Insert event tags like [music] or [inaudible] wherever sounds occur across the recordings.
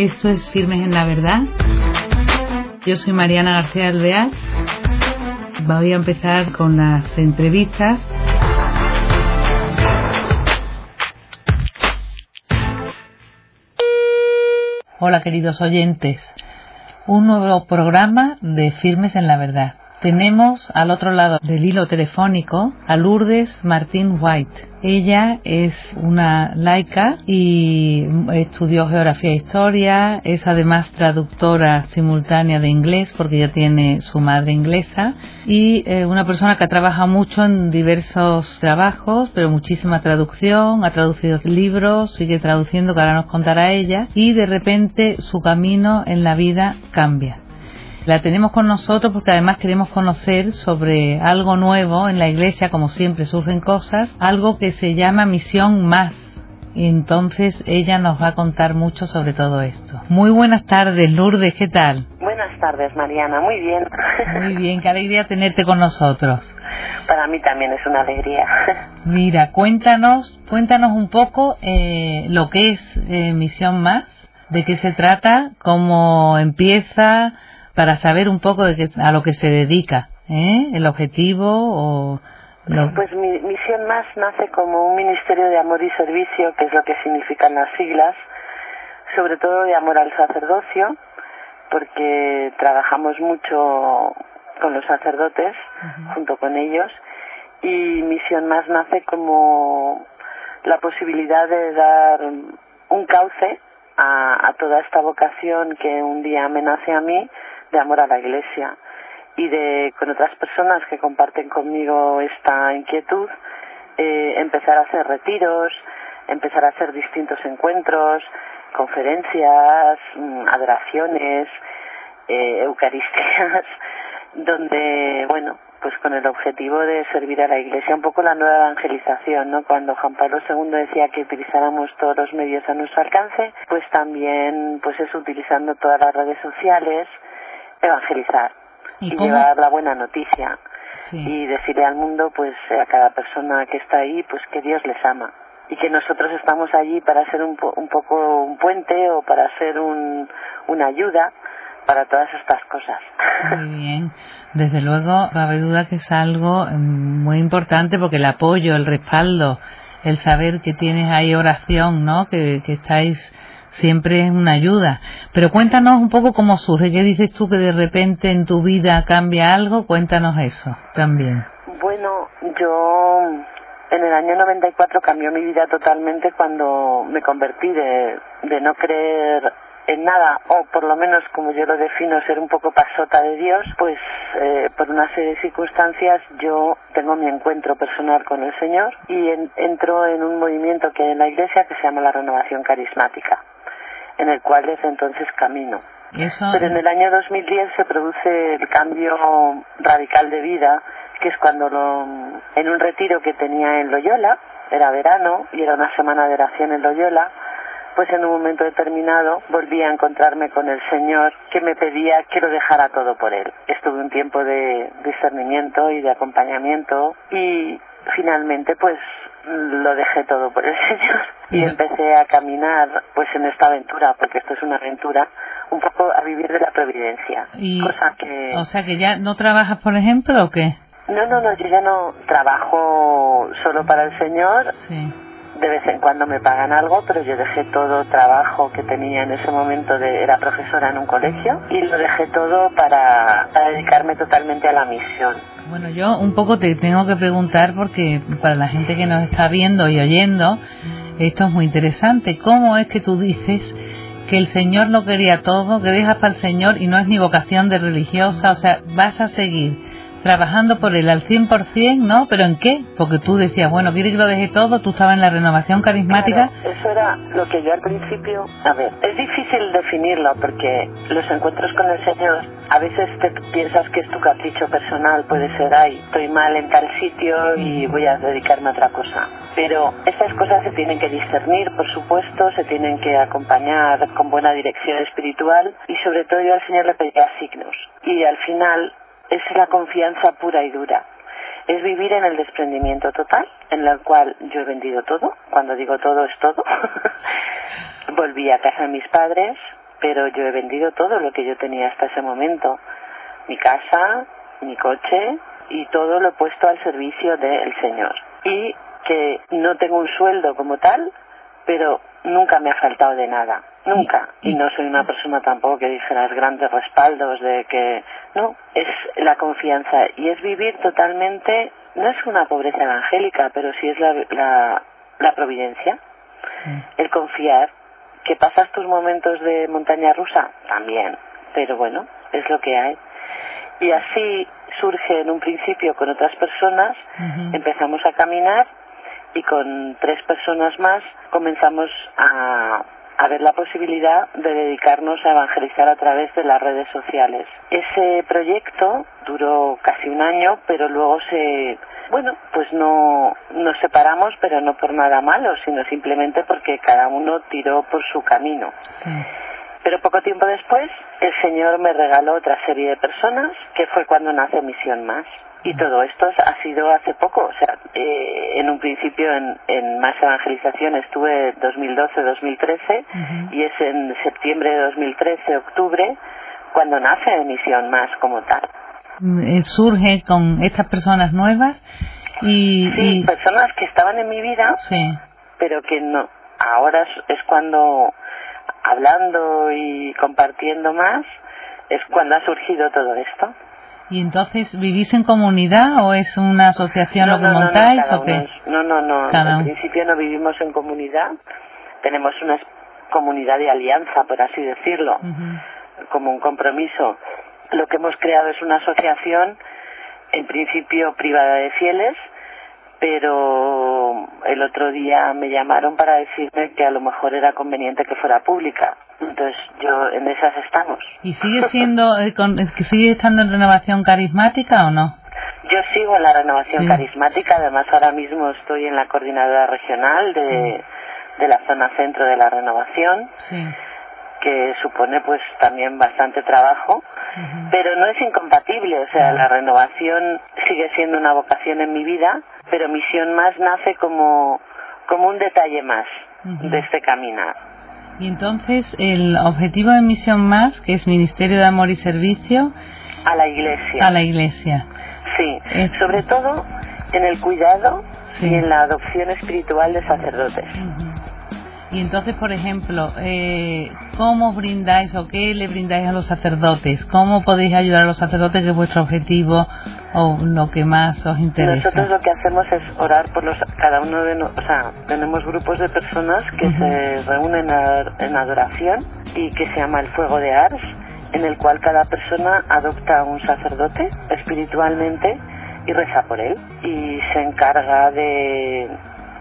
Esto es Firmes en la Verdad. Yo soy Mariana García Alvear. Voy a empezar con las entrevistas. Hola queridos oyentes. Un nuevo programa de Firmes en la Verdad. Tenemos al otro lado del hilo telefónico a Lourdes Martín White. Ella es una laica y estudió geografía e historia, es además traductora simultánea de inglés porque ella tiene su madre inglesa y eh, una persona que ha trabajado mucho en diversos trabajos, pero muchísima traducción, ha traducido libros, sigue traduciendo que ahora nos contará ella y de repente su camino en la vida cambia la tenemos con nosotros porque además queremos conocer sobre algo nuevo en la iglesia, como siempre surgen cosas, algo que se llama misión más. Y entonces ella nos va a contar mucho sobre todo esto. Muy buenas tardes, Lourdes, ¿qué tal? Buenas tardes, Mariana, muy bien. Muy bien, [laughs] qué alegría tenerte con nosotros. Para mí también es una alegría. [laughs] Mira, cuéntanos, cuéntanos un poco eh, lo que es eh, Misión Más, de qué se trata, cómo empieza, para saber un poco de qué, a lo que se dedica, ¿eh? el objetivo o... Pues mi misión más nace como un ministerio de amor y servicio, que es lo que significan las siglas, sobre todo de amor al sacerdocio, porque trabajamos mucho con los sacerdotes, junto con ellos, y misión más nace como la posibilidad de dar un cauce a, a toda esta vocación que un día me nace a mí de amor a la Iglesia y de con otras personas que comparten conmigo esta inquietud eh, empezar a hacer retiros, empezar a hacer distintos encuentros, conferencias, mm, adoraciones, eh, eucaristías, [laughs] donde, bueno, pues con el objetivo de servir a la Iglesia, un poco la nueva evangelización, ¿no? Cuando Juan Pablo II decía que utilizáramos todos los medios a nuestro alcance, pues también, pues es utilizando todas las redes sociales, evangelizar y, llevar la buena noticia y decirle al mundo, pues a cada persona que está ahí, pues que Dios les ama y que nosotros estamos allí para ser un, un poco un puente o para ser un, una ayuda para todas estas cosas. Muy [laughs] bien. Desde luego, cabe duda que es algo mm, muy importante porque el apoyo, el respaldo, el saber que tienes ahí oración, ¿no? Que, que estáis siempre es una ayuda. Pero cuéntanos un poco cómo surge. ¿Qué dices tú que de repente en tu vida cambia algo? Cuéntanos eso también. Bueno, yo en el año 94 cambió mi vida totalmente cuando me convertí de, de no creer en nada, o por lo menos como yo lo defino, ser un poco pasota de Dios, pues eh, por una serie de circunstancias yo tengo mi encuentro personal con el Señor y entro en un movimiento que hay en la iglesia que se llama la renovación carismática en el cual desde entonces camino. Pero en el año 2010 se produce el cambio radical de vida, que es cuando lo, en un retiro que tenía en Loyola, era verano y era una semana de oración en Loyola, pues en un momento determinado volví a encontrarme con el Señor que me pedía que lo dejara todo por Él. Estuve un tiempo de discernimiento y de acompañamiento y finalmente pues lo dejé todo por el [laughs] Señor y empecé a caminar pues en esta aventura, porque esto es una aventura, un poco a vivir de la providencia. cosa que... O sea que ya no trabajas, por ejemplo, o qué? No, no, no, yo ya no trabajo solo para el Señor. Sí de vez en cuando me pagan algo, pero yo dejé todo trabajo que tenía en ese momento, de, era profesora en un colegio, y lo dejé todo para, dedicarme totalmente a la misión. Bueno, yo un poco te tengo que preguntar porque para la gente que nos está viendo y oyendo, esto es muy interesante. ¿Cómo es que tú dices que el Señor lo quería todo, que dejas para el Señor y no es ni vocación de religiosa? O sea, vas a seguir trabajando por él al 100%, ¿no? ¿Pero en qué? Porque tú decías, bueno, quiere que lo deje todo, tú estabas en la renovación carismática. eso era lo que yo al principio... A ver, es difícil definirlo porque los encuentros con el Señor, a veces te piensas que es tu capricho personal, puede ser, ay, estoy mal en tal sitio y voy a dedicarme a otra cosa. Pero estas cosas se tienen que discernir, por supuesto, se tienen que acompañar con buena dirección espiritual y sobre todo yo al Señor le pedía signos. Y al final es la confianza pura y dura. Es vivir en el desprendimiento total, en el cual yo he vendido todo. Cuando digo todo es todo. [laughs] Volví a casa de mis padres, pero yo he vendido todo lo que yo tenía hasta ese momento. Mi casa, mi coche y todo lo he puesto al servicio del Señor. Y que no tengo un sueldo como tal, pero nunca me ha faltado de nada, nunca. Y no soy una persona tampoco que dijeras grandes respaldos de que no, es la confianza y es vivir totalmente, no es una pobreza evangélica, pero sí es la, la, la providencia, el confiar. Que pasas tus momentos de montaña rusa, también, pero bueno, es lo que hay. Y así surge en un principio con otras personas, empezamos a caminar y con tres personas más comenzamos a, a ver la posibilidad de dedicarnos a evangelizar a través de las redes sociales. Ese proyecto duró casi un año, pero luego se, bueno, pues no nos separamos, pero no por nada malo, sino simplemente porque cada uno tiró por su camino. Pero poco tiempo después, el Señor me regaló otra serie de personas, que fue cuando nace Misión Más. Y todo esto ha sido hace poco, o sea, eh, en un principio en, en Más Evangelización estuve 2012-2013 y es en septiembre de 2013, octubre, cuando nace Misión Más como tal. Mm, surge con estas personas nuevas y, sí, personas que estaban en mi vida, sí. pero que no. Ahora es cuando hablando y compartiendo más es cuando ha surgido todo esto. ¿Y entonces vivís en comunidad o es una asociación no, lo que no, montáis no, o qué? no, no, no. Cada En principio no vivimos en comunidad. Tenemos una comunidad de alianza, por así decirlo, como un compromiso. Lo que hemos creado es una asociación, en principio privada de fieles, pero el otro día me llamaron para decirme que a lo mejor era conveniente que fuera pública. Entonces yo en esas estamos. ¿Y sigue siendo, eh, con- que sigue estando en renovación carismática o no? Yo sigo en la renovación Sí. carismática, además ahora mismo estoy en la coordinadora regional de, de la zona centro de la renovación, Sí. Que supone pues también bastante trabajo, pero no es incompatible, o sea, la renovación sigue siendo una vocación en mi vida, pero Misión Más nace como, como un detalle más de este caminar. Y entonces el objetivo de Misión Más, que es Ministerio de Amor y Servicio, A la iglesia. a la Iglesia. Sí, Es- sobre todo en el cuidado Sí. y en la adopción espiritual de sacerdotes. Y entonces, por ejemplo, eh, ¿cómo brindáis o qué le brindáis a los sacerdotes? ¿Cómo podéis ayudar a los sacerdotes, que es vuestro objetivo o lo que más os interesa? Nosotros lo que hacemos es orar por los cada uno de nosotros, o sea, tenemos grupos de personas que se reúnen a- en adoración y que se llama el fuego de Ars, en el cual cada persona adopta un sacerdote espiritualmente y reza por él y se encarga de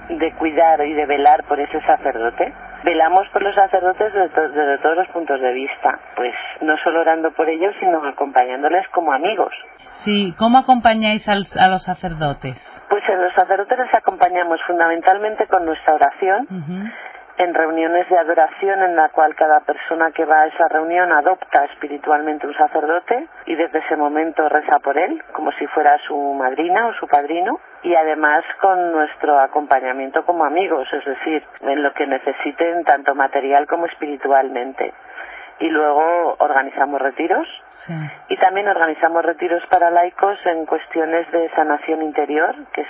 de cuidar y de velar por ese sacerdote. Velamos por los sacerdotes desde, to- desde todos los puntos de vista, pues no solo orando por ellos, sino acompañándoles como amigos. Sí, ¿cómo acompañáis al- a los sacerdotes? Pues en los sacerdotes les acompañamos fundamentalmente con nuestra oración, en reuniones de adoración en la cual cada persona que va a esa reunión adopta espiritualmente un sacerdote y desde ese momento reza por él, como si fuera su madrina o su padrino, y además con nuestro acompañamiento como amigos, es decir, en lo que necesiten tanto material como espiritualmente. Y luego organizamos retiros Sí. y también organizamos retiros para laicos en cuestiones de sanación interior, que es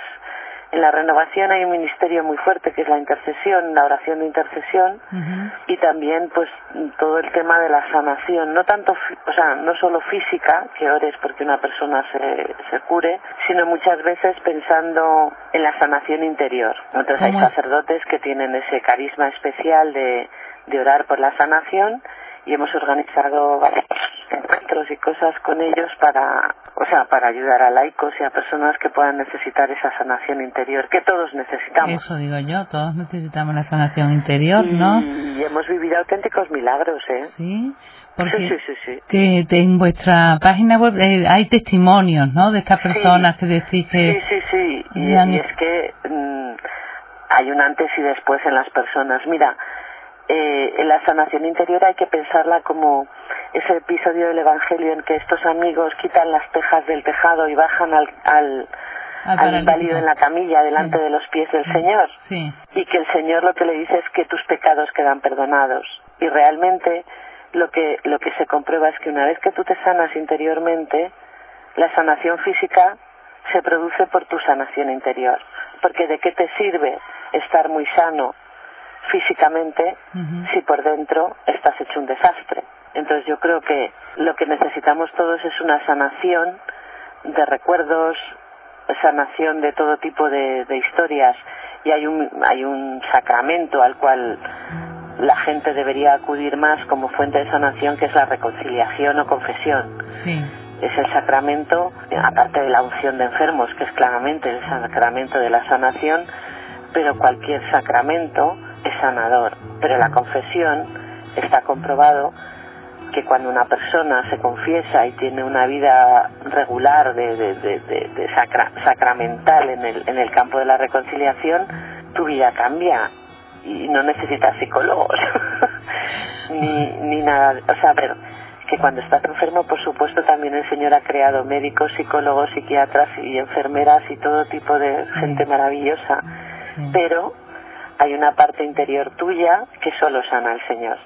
en la renovación hay un ministerio muy fuerte que es la intercesión, la oración de intercesión y también pues todo el tema de la sanación, no tanto, o sea, no solo física, que ores porque una persona se, se cure, sino muchas veces pensando en la sanación interior. Entonces hay sacerdotes que tienen ese carisma especial de, de orar por la sanación y hemos organizado varios encuentros y cosas con ellos para, o sea, para ayudar a laicos y a personas que puedan necesitar esa sanación interior, que todos necesitamos. Eso digo yo, todos necesitamos la sanación interior, ¿no? Y hemos vivido auténticos milagros, ¿eh? Sí, porque sí, sí, sí. que te- en vuestra página web eh, hay testimonios, ¿no? De estas personas que decís que... Sí, sí, sí. Y, ya han- y es que mm, hay un antes y después en las personas. Mira, eh, en la sanación interior hay que pensarla como ese episodio del Evangelio en que estos amigos quitan las tejas del tejado y bajan al, al, en la camilla delante Sí. de los pies del Señor. Sí, Y que el Señor lo que le dice es que tus pecados quedan perdonados. Y realmente lo que, lo que se comprueba es que una vez que tú te sanas interiormente, la sanación física se produce por tu sanación interior. Porque de qué te sirve estar muy sano físicamente si por dentro estás hecho un desastre. Entonces yo creo que lo que necesitamos todos es una sanación de recuerdos, sanación de todo tipo de, de historias y hay un, hay un sacramento al cual la gente debería acudir más como fuente de sanación que es la reconciliación o confesión. Es el sacramento, aparte de la unción de enfermos, que es claramente el sacramento de la sanación, pero cualquier sacramento es sanador. Pero la confesión está comprobado que cuando una persona se confiesa y tiene una vida regular de, de, sacramental en el, en el campo de la reconciliación, tu vida cambia y no necesitas psicólogos [laughs] ni, ni nada. O sea, pero que cuando estás enfermo, por supuesto, también el Señor ha creado médicos, psicólogos, psiquiatras y enfermeras y todo tipo de gente maravillosa. Pero hay una parte interior tuya que solo sana el Señor.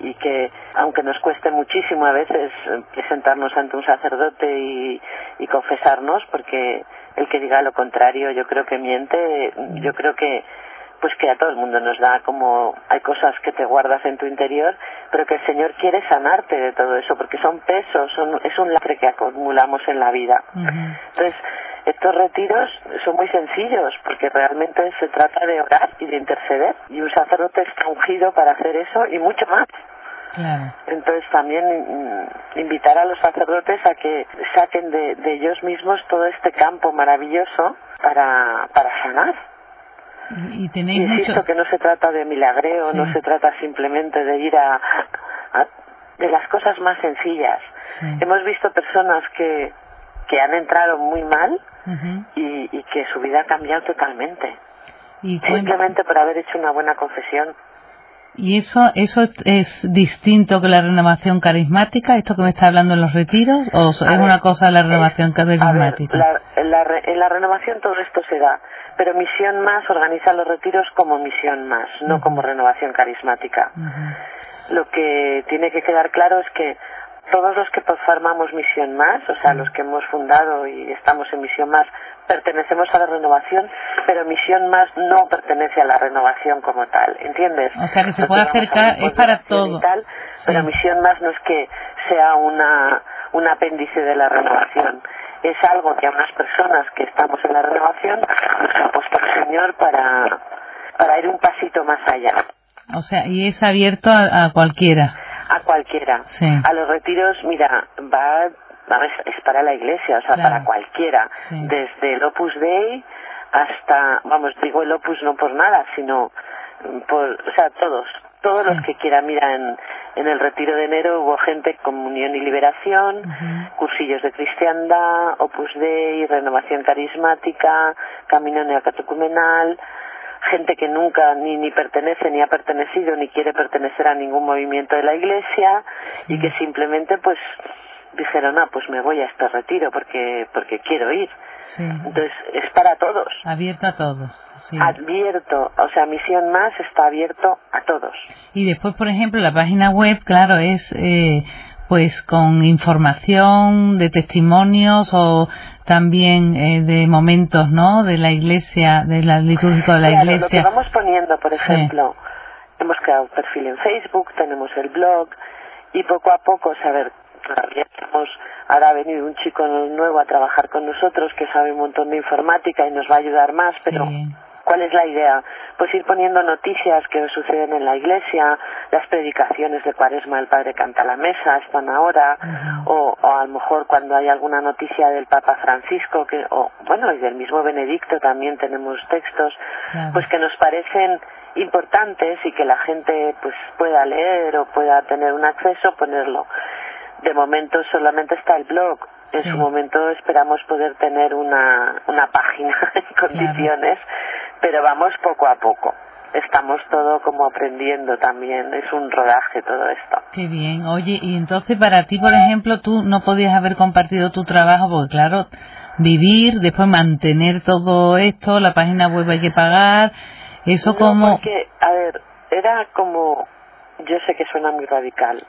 Y que aunque nos cueste muchísimo a veces presentarnos ante un sacerdote y, y confesarnos porque el que diga lo contrario yo creo que miente yo creo que pues que a todo el mundo nos da como hay cosas que te guardas en tu interior, pero que el Señor quiere sanarte de todo eso, porque son pesos, son, es un lacre que acumulamos en la vida. Entonces, estos retiros son muy sencillos, porque realmente se trata de orar y de interceder, y un sacerdote está ungido para hacer eso y mucho más. Entonces también mm, invitar a los sacerdotes a que saquen de, de ellos mismos todo este campo maravilloso para, para sanar y tenéis insisto que no se trata de milagreo, no se trata simplemente de ir a, de las cosas más sencillas. Hemos visto personas que, que han entrado muy mal y, y, que su vida ha cambiado totalmente. ¿Y simplemente por haber hecho una buena confesión. ¿Y eso, eso es distinto que la renovación carismática, esto que me está hablando en los retiros, o es una cosa de la renovación carismática? en la renovación todo esto se da pero Misión Más organiza los retiros como Misión Más, no como renovación carismática. Lo que tiene que quedar claro es que todos los que formamos Misión Más, o sea, los que hemos fundado y estamos en Misión Más, pertenecemos a la renovación, pero Misión Más no pertenece a la renovación como tal, ¿entiendes? O sea, que se puede acercar, es para todo. Pero Misión Más no es que sea una, un apéndice de la renovación es algo que a unas personas que estamos en la renovación nos ha puesto el Señor para, para ir un pasito más allá. O sea, y es abierto a, cualquiera. A cualquiera. A los retiros, mira, va, es para la iglesia, o sea, para cualquiera. Desde el Opus Dei hasta, vamos, digo el Opus no por nada, sino por, o sea, todos, todos los que quieran. Mira, en, en el retiro de enero hubo gente Comunión y Liberación, cursillos de cristiandad, Opus Dei, Renovación Carismática, Camino Neocatecumenal, gente que nunca ni, ni pertenece, ni ha pertenecido, ni quiere pertenecer a ningún movimiento de la Iglesia y que simplemente pues dijeron, ah, pues me voy a este retiro porque, porque quiero ir. Entonces, es para todos. Abierto a todos. Abierto, o sea, Misión Más está abierto a todos. Y después, por ejemplo, la página web, claro, es eh, pues con información de testimonios o también eh, de momentos, ¿no? De la iglesia, de la litúrgica de la iglesia. Lo que vamos poniendo, por ejemplo, hemos creado un perfil en Facebook, tenemos el blog y poco a poco saber ahora ha venido un chico nuevo a trabajar con nosotros que sabe un montón de informática y nos va a ayudar más, pero ¿cuál es la idea? Pues ir poniendo noticias que suceden en la iglesia, las predicaciones de Cuaresma, el Padre canta la mesa, están ahora, o, a lo mejor cuando hay alguna noticia del Papa Francisco, que, o bueno, y del mismo Benedicto también tenemos textos, pues que nos parecen importantes y que la gente pues pueda leer o pueda tener un acceso, ponerlo. De momento solamente está el blog. En su momento esperamos poder tener una, una página [laughs] en condiciones, pero vamos poco a poco. Estamos todo como aprendiendo también, es un rodaje todo esto. Qué bien, oye, y entonces para ti, por ejemplo, tú no podías haber compartido tu trabajo, porque claro, vivir, después mantener todo esto, la página web hay que pagar, eso como... Porque, a ver, era como yo sé que suena muy radical,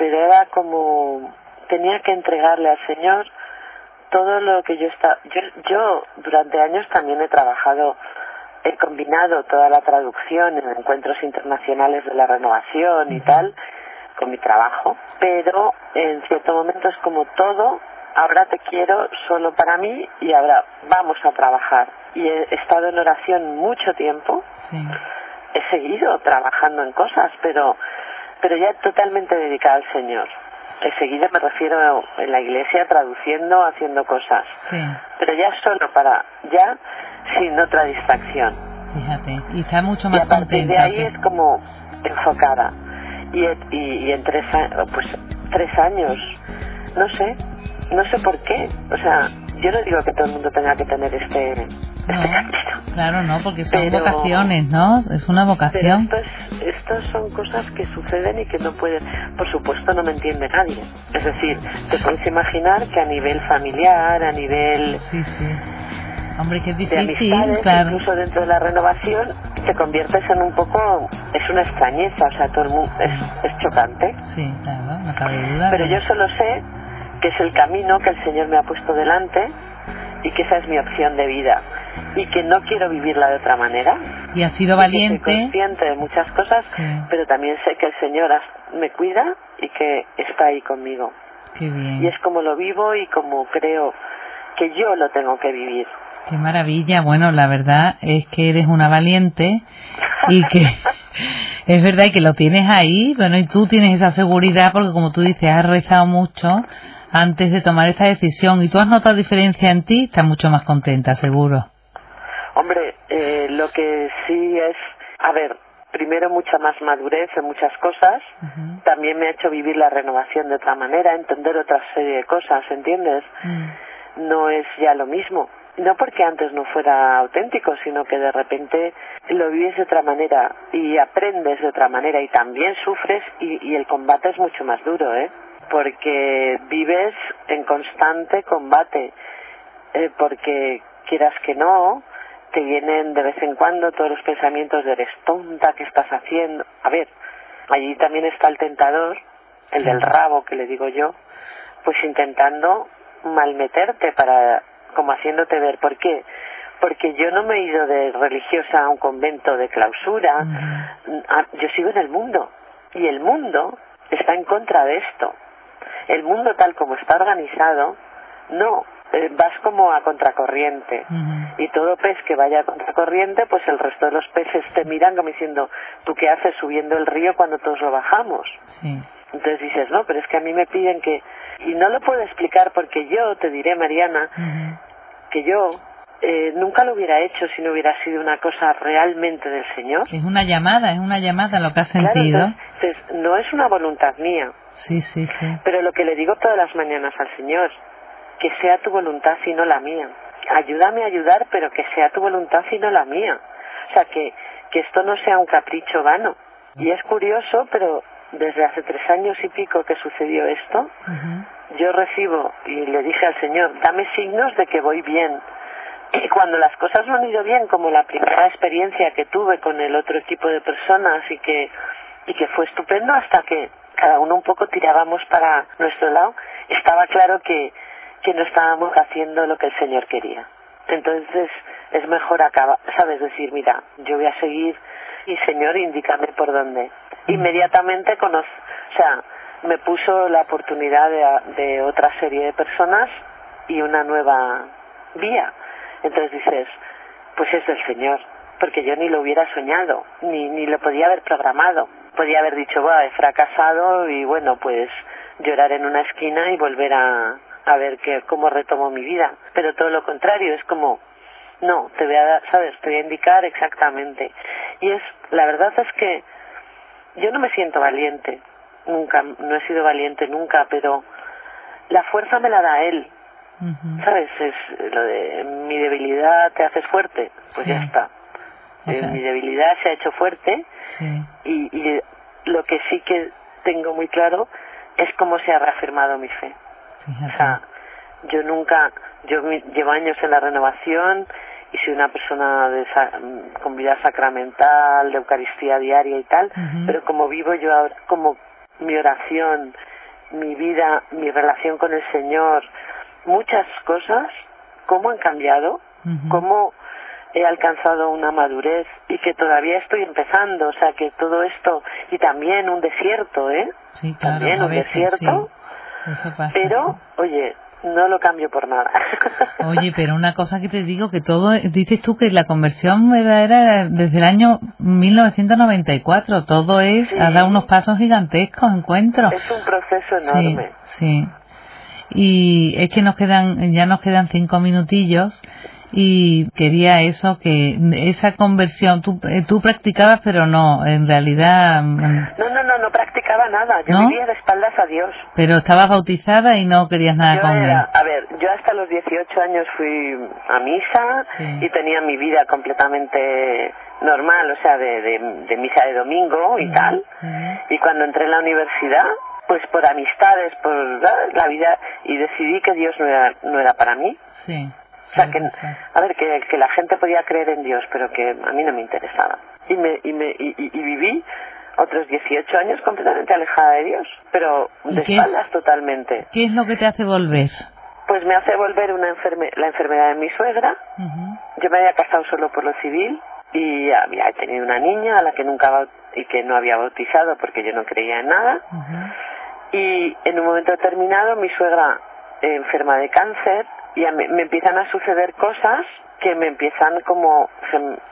pero era como tenía que entregarle al Señor todo lo que yo está yo, yo durante años también he trabajado he combinado toda la traducción en encuentros internacionales de la renovación y tal con mi trabajo pero en cierto momento es como todo ahora te quiero solo para mí y ahora vamos a trabajar. Y he estado en oración mucho tiempo he seguido trabajando en cosas pero pero ya totalmente dedicada al Señor Enseguida me refiero en la iglesia traduciendo, haciendo cosas. Sí. Pero ya solo para, ya sin otra distracción. Fíjate, y está mucho más y a partir de ahí es como enfocada. Y, y, y en tres, pues, tres años, no sé, no sé por qué. O sea, yo no digo que todo el mundo tenga que tener este, este [laughs] Claro, no, porque son vocaciones, ¿no? Es una vocación. Pero son cosas que suceden y que no pueden, por supuesto, no me entiende nadie. Es decir, te puedes imaginar que a nivel familiar, a nivel sí, sí. Hombre, qué difícil, de amistades, incluso dentro de la renovación, te conviertes en un poco, es una extrañeza, o sea, todo el mundo, es, es chocante. Sí, claro, no cabe duda. Pero yo solo sé que es el camino que el Señor me ha puesto delante y que esa es mi opción de vida y que no quiero vivirla de otra manera. Y ha sido valiente. soy consciente de muchas cosas, pero también sé que el Señor me cuida y que está ahí conmigo. Qué bien. Y es como lo vivo y como creo que yo lo tengo que vivir. Qué maravilla. Bueno, la verdad es que eres una valiente y que [laughs] es verdad que lo tienes ahí, bueno, y tú tienes esa seguridad porque como tú dices, has rezado mucho antes de tomar esta decisión y tú has notado diferencia en ti, estás mucho más contenta, seguro. Hombre, eh, lo que sí es, a ver, primero mucha más madurez en muchas cosas, también me ha hecho vivir la renovación de otra manera, entender otra serie de cosas, ¿entiendes? Mm. No es ya lo mismo. No porque antes no fuera auténtico, sino que de repente lo vives de otra manera y aprendes de otra manera y también sufres y, y el combate es mucho más duro, ¿eh? Porque vives en constante combate, eh, porque quieras que no, te vienen de vez en cuando todos los pensamientos de eres tonta, ¿qué estás haciendo? A ver, allí también está el tentador, el del rabo que le digo yo, pues intentando malmeterte para, como haciéndote ver, ¿por qué? Porque yo no me he ido de religiosa a un convento de clausura, ah, yo sigo en el mundo. Y el mundo está en contra de esto. El mundo tal como está organizado no eh, vas como a contracorriente. Y todo pez que vaya a contracorriente pues el resto de los peces te miran como diciendo tú qué haces subiendo el río cuando todos lo bajamos entonces dices no pero es que a mí me piden que y no lo puedo explicar porque yo te diré Mariana que yo eh, nunca lo hubiera hecho si no hubiera sido una cosa realmente del Señor. Es una llamada, es una llamada lo que has sentido. entonces, no es una voluntad mía. Sí, sí, sí. Pero lo que le digo todas las mañanas al Señor, que sea tu voluntad y no la mía. Ayúdame a ayudar, pero que sea tu voluntad y no la mía. O sea, que, que esto no sea un capricho vano. Y es curioso, pero desde hace tres años y pico que sucedió esto, yo recibo y le dije al Señor, dame signos de que voy bien. Y cuando las cosas no han ido bien, como la primera experiencia que tuve con el otro equipo de personas y que, y que fue estupendo hasta que cada uno un poco tirábamos para nuestro lado, estaba claro que, que no estábamos haciendo lo que el Señor quería. Entonces es mejor acabar, sabes, decir, mira, yo voy a seguir y Señor, indícame por dónde. Inmediatamente conoce, o sea, me puso la oportunidad de, de otra serie de personas y una nueva vía. Entonces dices, pues es del Señor, porque yo ni lo hubiera soñado, ni, ni lo podía haber programado. Podía haber dicho, va, he fracasado y bueno, pues llorar en una esquina y volver a, a ver que, cómo retomo mi vida. Pero todo lo contrario, es como, no, te voy a dar, ¿sabes? Te voy a indicar exactamente. Y es, la verdad es que yo no me siento valiente, nunca, no he sido valiente nunca, pero la fuerza me la da él. ¿Sabes? Es lo de mi debilidad te haces fuerte, pues ya está. Eh, mi debilidad se ha hecho fuerte y, y lo que sí que tengo muy claro es cómo se ha reafirmado mi fe. O sea, yo nunca, yo llevo años en la renovación y soy una persona de con vida sacramental, de Eucaristía diaria y tal, pero como vivo yo ahora, como mi oración, mi vida, mi relación con el Señor, muchas cosas, cómo han cambiado, cómo he alcanzado una madurez y que todavía estoy empezando, o sea que todo esto y también un desierto, ¿eh? Sí, claro, también un desierto. Pero, oye, no lo cambio por nada. [laughs] Oye, pero una cosa que te digo, que todo, dices tú que la conversión era desde el año 1994, todo es, ha dado unos pasos gigantescos, encuentro. Es un proceso enorme. Sí, sí. Y es que nos quedan, ya nos quedan cinco minutillos y quería eso, que esa conversión, tú, eh, tú practicabas, pero no, en realidad... Mm, no, no, no, no practicaba nada, yo vivía de espaldas a Dios. Pero estabas bautizada y no querías nada con él. A ver, yo hasta los 18 años fui a misa y tenía mi vida completamente normal, o sea, de, de, misa de domingo y tal. Y cuando entré en la universidad, pues por amistades, por la vida, y decidí que Dios no era, no era para mí. Sí. O sea, que, a ver, que, que la gente podía creer en Dios, pero que a mí no me interesaba. Y, me, y, me, y, y viví otros 18 años completamente alejada de Dios, pero de espaldas totalmente. ¿Qué es lo que te hace volver? Pues me hace volver una enferme la enfermedad de mi suegra. Yo me había casado solo por lo civil y había tenido una niña a la que nunca y que no había bautizado porque yo no creía en nada. Y en un momento determinado mi suegra enferma de cáncer y me, empiezan a suceder cosas que me empiezan como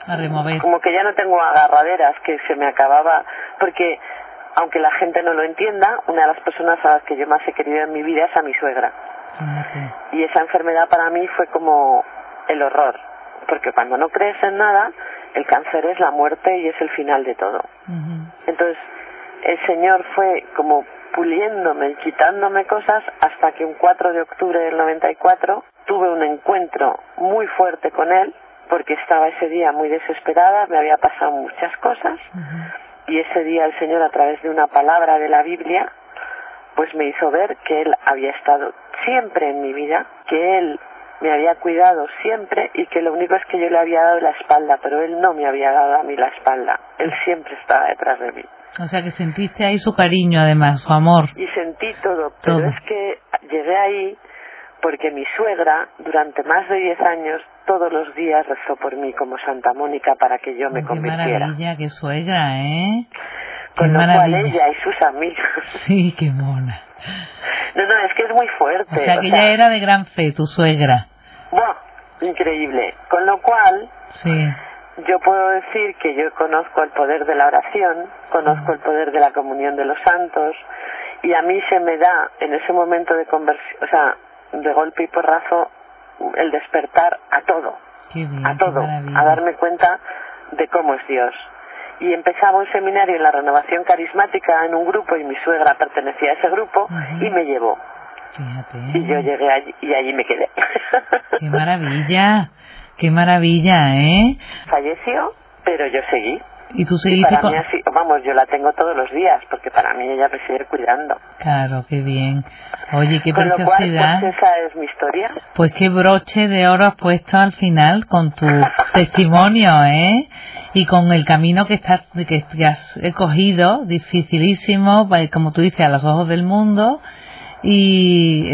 a remover. como que ya no tengo agarraderas que se me acababa porque aunque la gente no lo entienda una de las personas a las que yo más he querido en mi vida es a mi suegra. Y esa enfermedad para mí fue como el horror porque cuando no crees en nada el cáncer es la muerte y es el final de todo. Entonces el señor fue como puliéndome y quitándome cosas hasta que un 4 de octubre del 94 tuve un encuentro muy fuerte con él porque estaba ese día muy desesperada, me había pasado muchas cosas y ese día el Señor a través de una palabra de la Biblia pues me hizo ver que Él había estado siempre en mi vida, que Él me había cuidado siempre y que lo único es que yo le había dado la espalda, pero Él no me había dado a mí la espalda, Él siempre estaba detrás de mí. O sea que sentiste ahí su cariño además, su amor. Y sentí todo, pero es que llegué ahí porque mi suegra durante más de 10 años todos los días rezó por mí como Santa Mónica para que yo me convirtiera. Qué maravilla, qué suegra, ¿eh? Con lo cual ella y sus amigos. [laughs] Sí, qué mona. No, no, es que es muy fuerte. O sea, que ella era de gran fe, tu suegra. Bueno, increíble. Con lo cual, sí yo puedo decir que yo conozco el poder de la oración, conozco el poder de la comunión de los santos y a mí se me da en ese momento de conversión, o sea, de golpe y porrazo el despertar a todo, a todo, a darme cuenta de cómo es Dios. Y empezaba un seminario en la renovación carismática en un grupo y mi suegra pertenecía a ese grupo y me llevó. Y yo llegué allí y allí me quedé. ¡Qué maravilla! [laughs] Qué maravilla, ¿eh? Falleció, pero yo seguí. ¿Y tú seguiste para mí así, vamos, yo la tengo todos los días, porque para mí ella me sigue cuidando. Claro, qué bien. Oye, qué con preciosidad. Lo cual, pues esa es mi historia. Pues qué broche de oro has puesto al final con tu [laughs] testimonio, ¿eh? Y con el camino que, estás, que has cogido, dificilísimo, como tú dices, a los ojos del mundo, y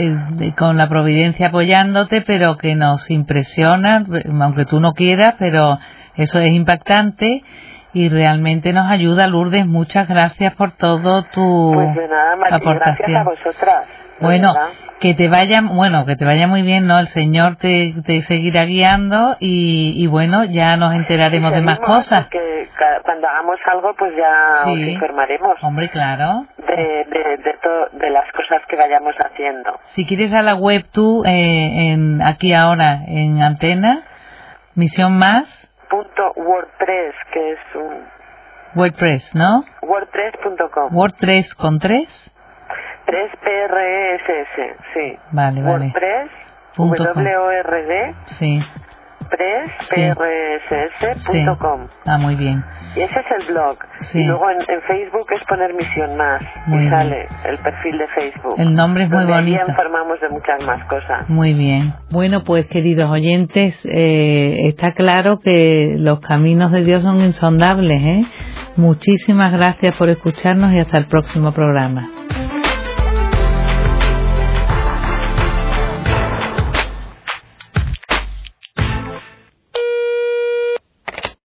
eh, con la providencia apoyándote, pero que nos impresiona, aunque tú no quieras, pero eso es impactante y realmente nos ayuda, Lourdes. Muchas gracias por todo tu pues de nada, aportación. Gracias a vosotras. Bueno, que te vaya, bueno, que te vaya muy bien, ¿no? El Señor te, te seguirá guiando y, y, bueno, ya nos enteraremos de más cosas. Que cuando hagamos algo, pues ya os informaremos. Hombre, claro. De, de, de, de, las cosas que vayamos haciendo. Si quieres a la web tú, eh, en, aquí ahora, en Antena, Misión Más. Punto WordPress, que es un... WordPress, ¿no? WordPress.com. WordPress con tres. 3PRSS, sí. Vale, vale. WordPress, W-O-R-D. Sí. press.com. Ah, muy bien. Y ese es el blog. Y luego en, Facebook es poner Misión Más. y sale el perfil de Facebook. El nombre es muy bonito. Ahí informamos de muchas más cosas. Muy bien. Bueno, pues queridos oyentes, eh, está claro que los caminos de Dios son insondables. ¿eh? Muchísimas gracias por escucharnos y hasta el próximo programa.